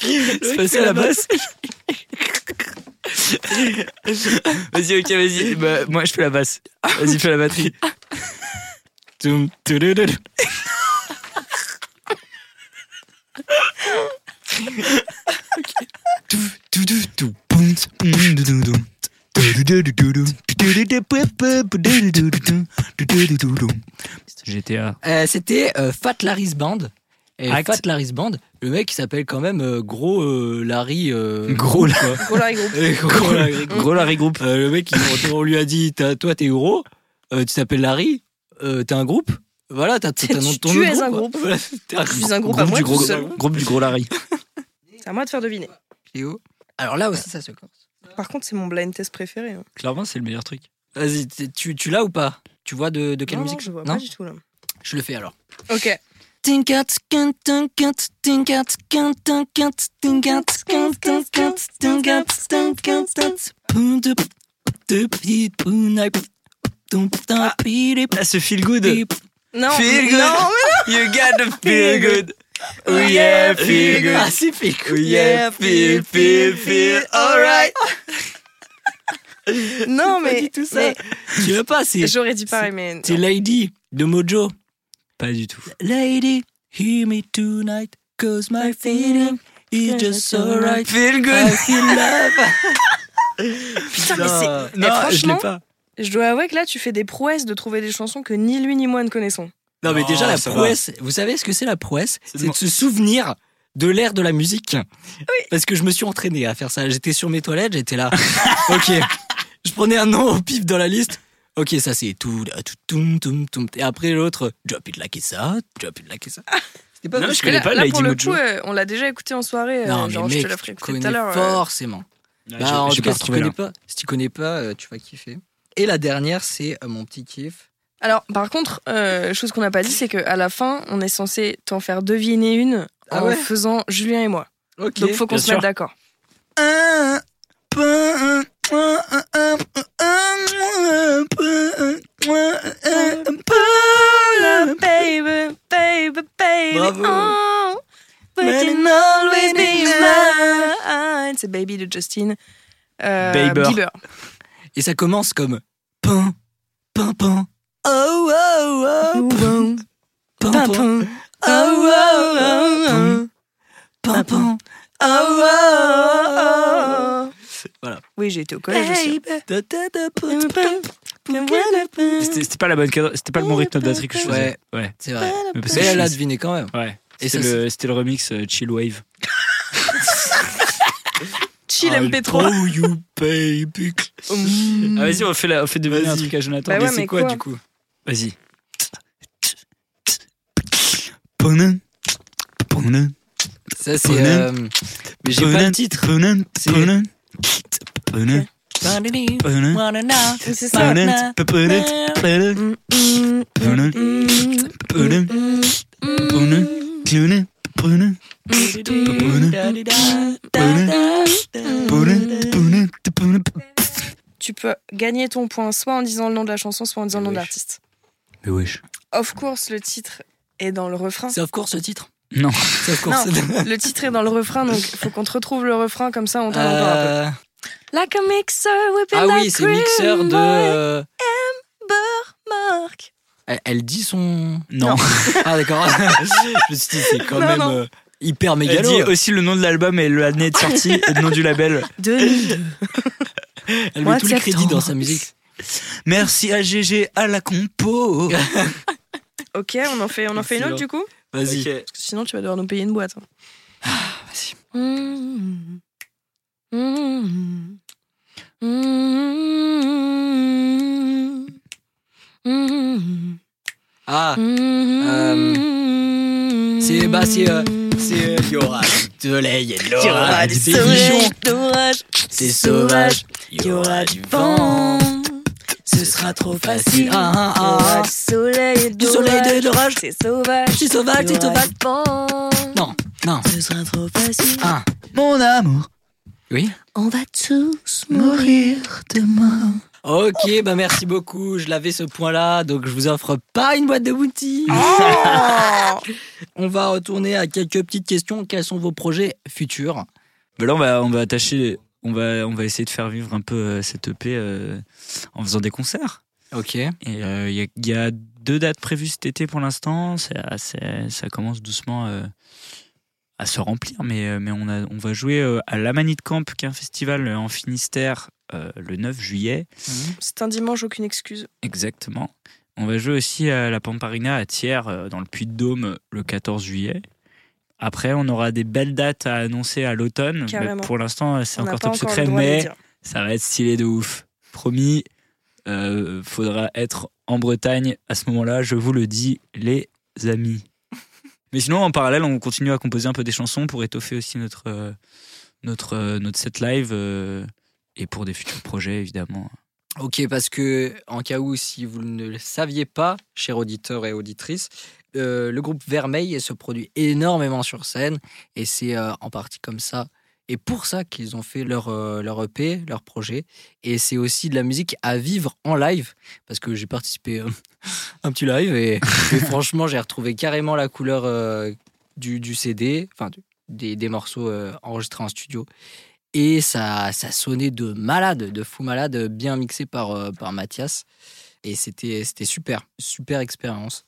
C'est passé à la basse Vas-y, ok, vas-y. Bah, moi, je fais la basse. Vas-y, fais la batterie. GTA. Euh, C'était euh, Fat Larry's Band. Et Act. Fat Larry's Band, le mec il s'appelle quand même euh, Gros euh, Larry. euh, Gros Group, quoi. Gros Larry Group. Et Gros Larry Group. Gros Larry Group. Euh, le mec, il- on lui a dit Toi, t'es gros, euh, tu t'appelles Larry, euh, t'es un groupe. Voilà, t'as t'as un nom de ton Tu nom es un groupe. Voilà, un Je suis un groupe à moi du tout gros, seul. groupe du gros Larry. C'est à moi de faire deviner. Cléo. Alors là aussi, ça se corse. Par contre, c'est mon blind test préféré. hein. Clairement, c'est le meilleur truc. Vas-y, tu, tu l'as ou pas Tu vois de, de quelle non, musique non, je vois Non pas du tout là. Je le fais alors. Ok. Ah, ce feel good. Non, Feel good. non, You gotta feel good. Oh yeah, feel good. Ah, c'est feel Oh good. yeah, feel, feel, feel. Alright. mais- non, Pas mais, du tout ça. mais Tu veux pas C'est j'aurais dit pareil, mais c'est Lady de Mojo. Pas du tout. Lady, hear me tonight, cause my feeling is just so right. Feel I feel love. putain, mais c'est. Non, je franchement, l'ai pas. Je dois avouer que là, tu fais des prouesses de trouver des chansons que ni lui ni moi ne connaissons. Non, mais déjà, la ça va. prouesse, vous savez ce que c'est la prouesse? C'est de de se souvenir de l'air de la musique. Parce que je me suis entraîné à faire ça. J'étais sur mes toilettes, j'étais là. ok. Je prenais un nom au pif dans la liste. Ok, ça c'est tout, tout, tout, tout, tout. Et après l'autre, drop it like it's hot, drop it like it's hot. C'était pas Non, je connais là, pas là, Lady pour le Mojo. coup, euh, on l'a déjà écouté en soirée. euh, Non, mais genre, je mec, te la tu ferai écouter tout à l'heure. euh. forcément. Ouais, Bah, en tout cas, si tu connais pas, si tu connais pas, euh, tu vas kiffer. Et la dernière, c'est euh, mon petit kiff. Alors, par contre, euh, chose qu'on n'a pas dit, c'est qu'à la fin, on est censé t'en faire deviner une Ah en ouais faisant Julien et moi. Ok. Donc, faut qu'on se mette d'accord. Baby, baby, baby, Bravo. oh, always be mine. C'est Baby de Justin euh, Bieber. Bieber. Et ça commence comme pain, pain, pain. Oh, oh, oh. Pain, pain. Oh, oh, Japon. Oh, oh, oh, Voilà. Oui, j'ai été au collège aussi. C'était c'était pas la bonne cadre- c'était pas le bon rythme de batterie que je faisais. Ouais. C'est vrai. Mais parce que Mais je elle a suis- deviné quand même. Ouais. Et C'était ça, le, c'était le remix euh, Chill Wave. Chill I'll MP3. throw you, baby. Mm. Ah, vas-y, on fait, la, on fait deviner un truc à Jonathan. Bah Mais ouais, c'est quoi, quoi du coup? Vas-y. Ça, c'est. Euh, Mais j'ai pas le titre. C'est-. C'est ça. Tu peux gagner ton point soit en disant le nom de la chanson, soit en disant le nom de l'artiste. Mais wesh. Of course, le titre est dans le refrain. C'est of course le titre? Non. C'est of course. Le titre est dans le refrain, donc il faut qu'on te retrouve le refrain, comme ça on t'en entend un peu. Euh, Like a mixer whipping Ah oui, c'est mixeur de. euh, Mark. Elle, elle dit son. Non. Ah d'accord. Je me suis dit, c'est quand Non, même non. Euh, hyper Elle mégalo. dit aussi le nom de l'album et l'année de sortie et le nom du label. 2002. Elle met de tout le crédit dans sa musique. Merci à GG à la compo. Ok, on en fait, on en fait une autre du coup? Vas-y. Ok. Parce que sinon tu vas devoir nous payer une boîte. hein. Vas-y. Mm. Mm. Mm. Mm. Ah, Mm. c'est bah c'est euh, c'est il y aura du soleil et de Il y aura l'orage, du soleil, bichon, d'orage, c'est sauvage, il y aura du vent. Ce sera trop facile. Ah, ah, Il y aura du soleil et Du soleil et de l'orage. C'est sauvage. C'est sauvage, c'est sauvage. Non, non. Ce sera trop facile. Ah, Mon amour. oui. On va tous mourir demain. Ok, bah merci beaucoup. Je l'avais ce point-là, donc je vous offre pas une boîte de Bounty. Oh On va retourner à quelques petites questions. Quels sont vos projets futurs? Mais là, on va, on va attacher, on va, on va essayer de faire vivre un peu euh, cette EP euh, en faisant des concerts. Ok. Et euh, il y, a- il y a deux dates prévues cet été pour l'instant. Assez- ça commence doucement euh, à se remplir, mais, mais on, a, on va jouer à l'Amanit Camp, qui est un festival en Finistère, le 9 juillet. C'est un dimanche, aucune excuse. Exactement. On va jouer aussi à la Pamparina à Thiers, euh, dans le Puy-de-Dôme, le 14 juillet. Après, on aura des belles dates à annoncer à l'automne. mais. Pour l'instant, euh, c'est encore top secret, mais ça va être stylé de ouf. Promis, euh, faudra être en Bretagne à ce moment-là, je vous le dis, les amis. Mais sinon, en parallèle, on continue à composer un peu des chansons pour étoffer aussi notre, euh, notre, euh, notre set live euh, et pour des futurs projets, évidemment. Ok, parce que en cas où, si vous ne le saviez pas, chers auditeurs et auditrices, euh, le groupe Vermeil se produit énormément sur scène et c'est euh, en partie comme ça et pour ça qu'ils ont fait leur, euh, leur EP, leur projet. Et c'est aussi de la musique à vivre en live parce que j'ai participé à un petit live et, et franchement, j'ai retrouvé carrément la couleur du, du CD, enfin du- des, des morceaux enregistrés en studio. Et ça, ça sonnait de malade, de fou malade, bien mixé par, euh, par Mathias. Et c'était c'était super, super expérience.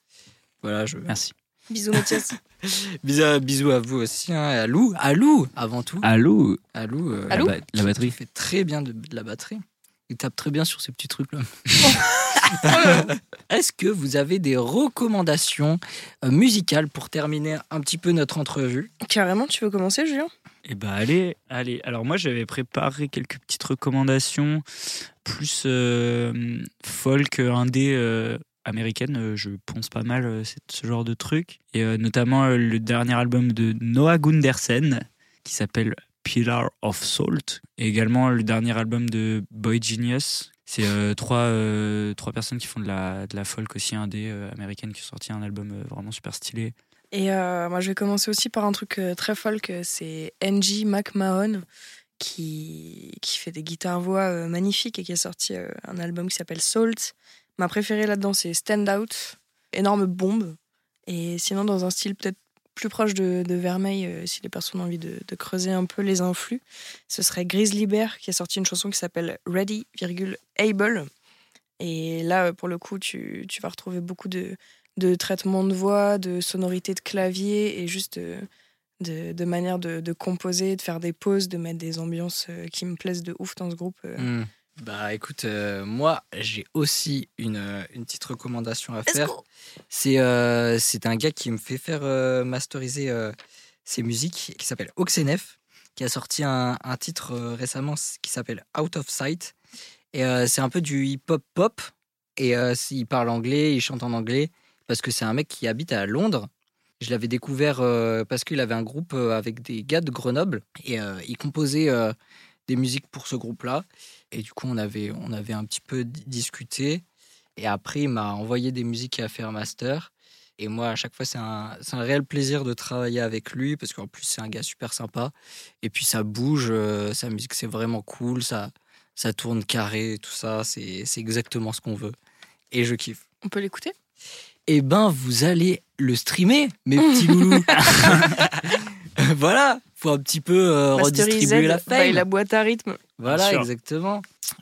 Voilà, je... Merci. Bisous Mathias. bisous, bisous à vous aussi, hein, et à Lou, à Lou avant tout. Allô À Lou, euh, la, ba- la batterie. il fait très bien de, de la batterie. Il tape très bien sur ces petits trucs là. Est-ce que vous avez des recommandations euh, musicales pour terminer un petit peu notre entrevue? Carrément, tu veux commencer, Julien? Eh ben allez, allez. Alors moi j'avais préparé quelques petites recommandations plus euh, folk indé euh, américaine. Euh, Je pense pas mal c'est ce genre de truc et euh, notamment le dernier album de Noah Gundersen qui s'appelle Pillar of Salt et également le dernier album de Boy Genius. C'est euh, trois, euh, trois personnes qui font de la, de la folk aussi indé euh, américaine qui ont sorti un album euh, vraiment super stylé. Et euh, moi, je vais commencer aussi par un truc euh, très folk. C'est Angie McMahon qui, qui fait des guitares-voix euh, magnifiques et qui a sorti euh, un album qui s'appelle Salt. Ma préférée là-dedans, c'est Stand Out. Énorme bombe. Et sinon, dans un style peut-être plus proche de, de Vermeil, euh, si les personnes ont envie de, creuser un peu les influx, ce serait Grizzly Bear qui a sorti une chanson qui s'appelle Ready, Able. Et là, euh, pour le coup, tu, vas retrouver beaucoup de, de traitement de voix, de sonorité de clavier et juste de, de, de manière de, composer, de faire des pauses, de mettre des ambiances euh, qui me plaisent de ouf dans ce groupe. euh. Bah écoute, euh, moi j'ai aussi une, euh, une petite recommandation à faire. C'est euh, c'est un gars qui me fait faire euh, masteriser ses musiques, qui s'appelle Oxenef, qui a sorti un, un titre récemment qui s'appelle Out of Sight. Et c'est un peu du hip-hop pop. Et il parle anglais, il chante en anglais, parce que c'est un mec qui habite à Londres. Je l'avais découvert parce qu'il avait un groupe avec des gars de Grenoble. Et il composait des musiques pour ce groupe-là. Et du coup, on avait, on avait un petit peu di- discuté. Et après, il m'a envoyé des musiques à faire master. Et moi, à chaque fois, c'est un, c'est un réel plaisir de travailler avec lui parce qu'en plus, c'est un gars super sympa. Et puis, ça bouge, euh, sa musique, c'est vraiment cool. Ça, ça tourne carré, tout ça. C'est c'est exactement ce qu'on veut. Et je kiffe. On peut l'écouter? Eh ben, vous allez le streamer, mes petits loulous. voilà, faut un petit peu euh, redistribuer la by fame. la boîte à rythme. Voilà, exactement.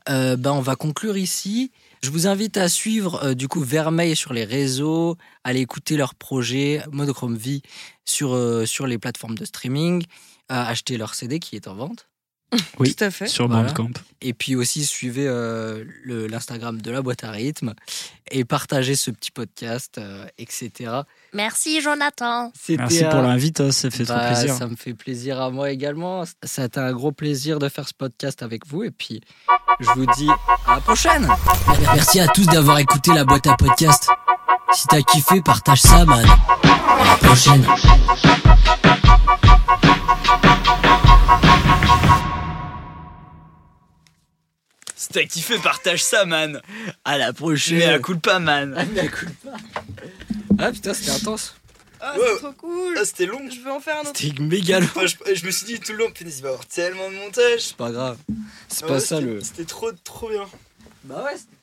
Euh, ben, on va conclure ici. Je vous invite à suivre euh, du coup Vermeil sur les réseaux, à aller écouter leurs projets Monochrome Vie sur, euh, sur les plateformes de streaming, à acheter leur CD qui est en vente. Oui. Tout à fait. Sur Voilà. Bandcamp. Et puis aussi suivez euh, le- l'Instagram de la boîte à rythme et partagez ce petit podcast, euh, etc. Merci Jonathan. Merci pour l'invite, ça fait trop Bah, plaisir. Ça me fait plaisir à moi également. Ça a été un gros plaisir de faire ce podcast avec vous. Et puis, je vous dis à la prochaine. Merci à tous d'avoir écouté la boîte à podcast. Si t'as kiffé, partage ça, man. À la prochaine. Si t'as kiffé, partage ça, man. À la prochaine. Mais à coup pas, man. Ah, mais à coup de pas. Ah putain, c'était intense. Ah, Ouais. c'est trop cool. Ah, c'était long. Je veux en faire un autre. C'était méga long. Enfin, je, je me suis dit tout le long, punaise, il va y avoir tellement de montage. C'est pas grave. C'est Ah pas ouais, ça le. C'était trop, trop bien. Bah ouais, c'était